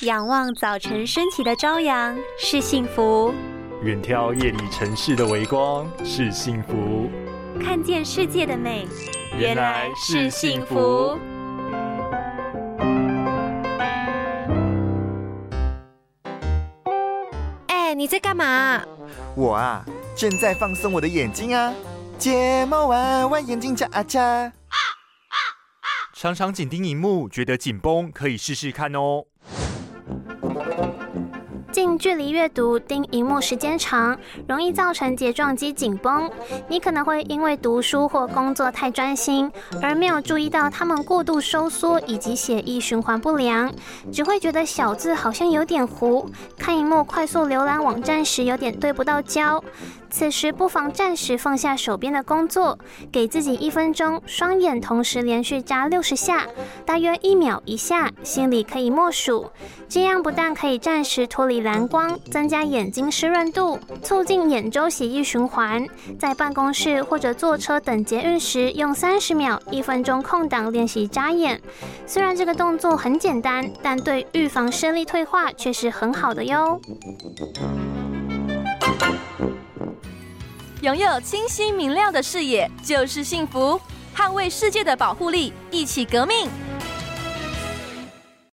仰望早晨升起的朝阳是幸福，远眺夜里城市的微光是幸福，看见世界的美原来是幸福。哎，你在干嘛？我啊，正在放松我的眼睛啊，睫毛弯弯，眼睛眨啊眨。常常紧盯荧幕，觉得紧绷，可以试试看哦。近距离阅读盯荧幕时间长，容易造成睫状肌紧绷。你可能会因为读书或工作太专心，而没有注意到它们过度收缩以及血液循环不良，只会觉得小字好像有点糊，看荧幕快速浏览网站时有点对不到焦。此时不妨暂时放下手边的工作，给自己一分钟，双眼同时连续眨六十下，大约一秒一下，心里可以默数。这样不但可以暂时脱离蓝蓝光，增加眼睛湿润度，促进眼周血液循环。在办公室或者坐车等捷运时，用三十秒、一分钟空档练习眨眼。虽然这个动作很简单，但对预防视力退化却是很好的哟。拥有清晰明亮的视野就是幸福，捍卫世界的保护力，一起革命。